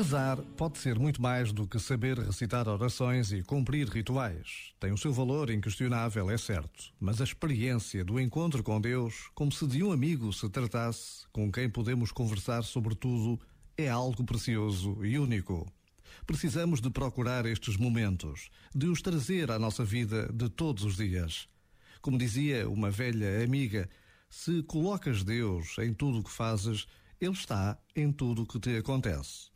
Rezar pode ser muito mais do que saber recitar orações e cumprir rituais. Tem o seu valor inquestionável, é certo, mas a experiência do encontro com Deus, como se de um amigo se tratasse, com quem podemos conversar sobre tudo, é algo precioso e único. Precisamos de procurar estes momentos, de os trazer à nossa vida de todos os dias. Como dizia uma velha amiga, se colocas Deus em tudo o que fazes, Ele está em tudo o que te acontece.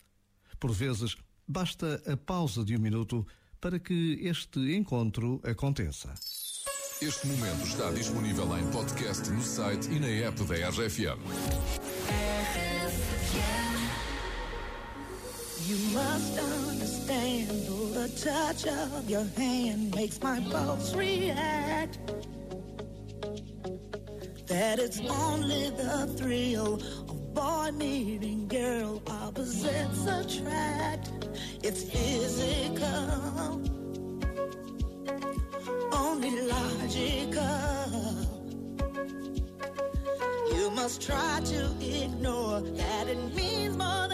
Por vezes, basta a pausa de um minuto para que este encontro aconteça. Este momento está disponível em podcast no site e na app da RFM. You must understand, the touch of your hand makes my pulse react. That it's only the thrill boy meeting girl, opposites attract. It's physical, only logical. You must try to ignore that it means more than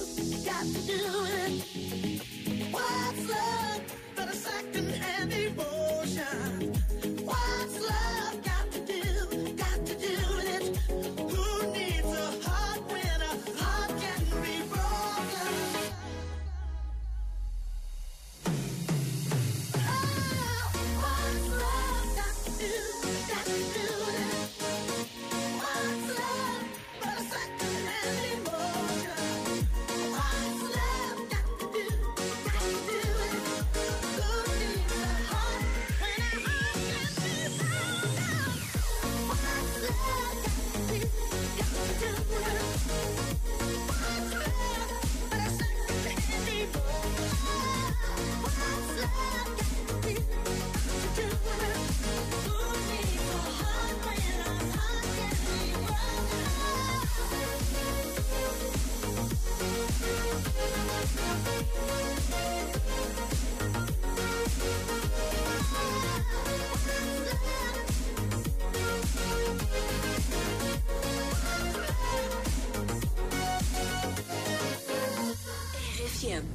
Got to do it.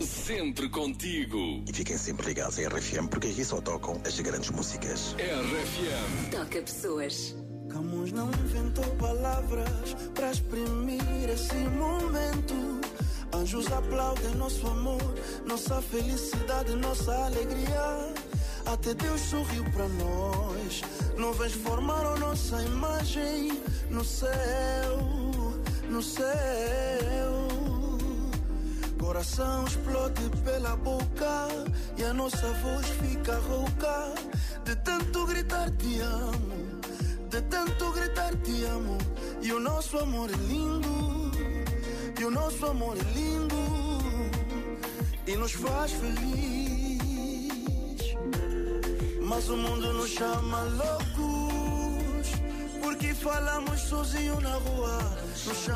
Sempre contigo. E fiquem sempre ligados à RFM porque aqui só tocam as grandes músicas. RFM. Toca pessoas. Camus não inventou palavras para exprimir esse momento. Anjos aplaudem nosso amor, nossa felicidade, nossa alegria. Até Deus sorriu para nós. Nuvens formaram nossa imagem no céu, no céu. Coração explode pela boca e a nossa voz fica rouca de tanto gritar te amo, de tanto gritar te amo. E o nosso amor é lindo, e o nosso amor é lindo e nos faz feliz. Mas o mundo nos chama loucos porque falamos sozinho na rua. Nos chama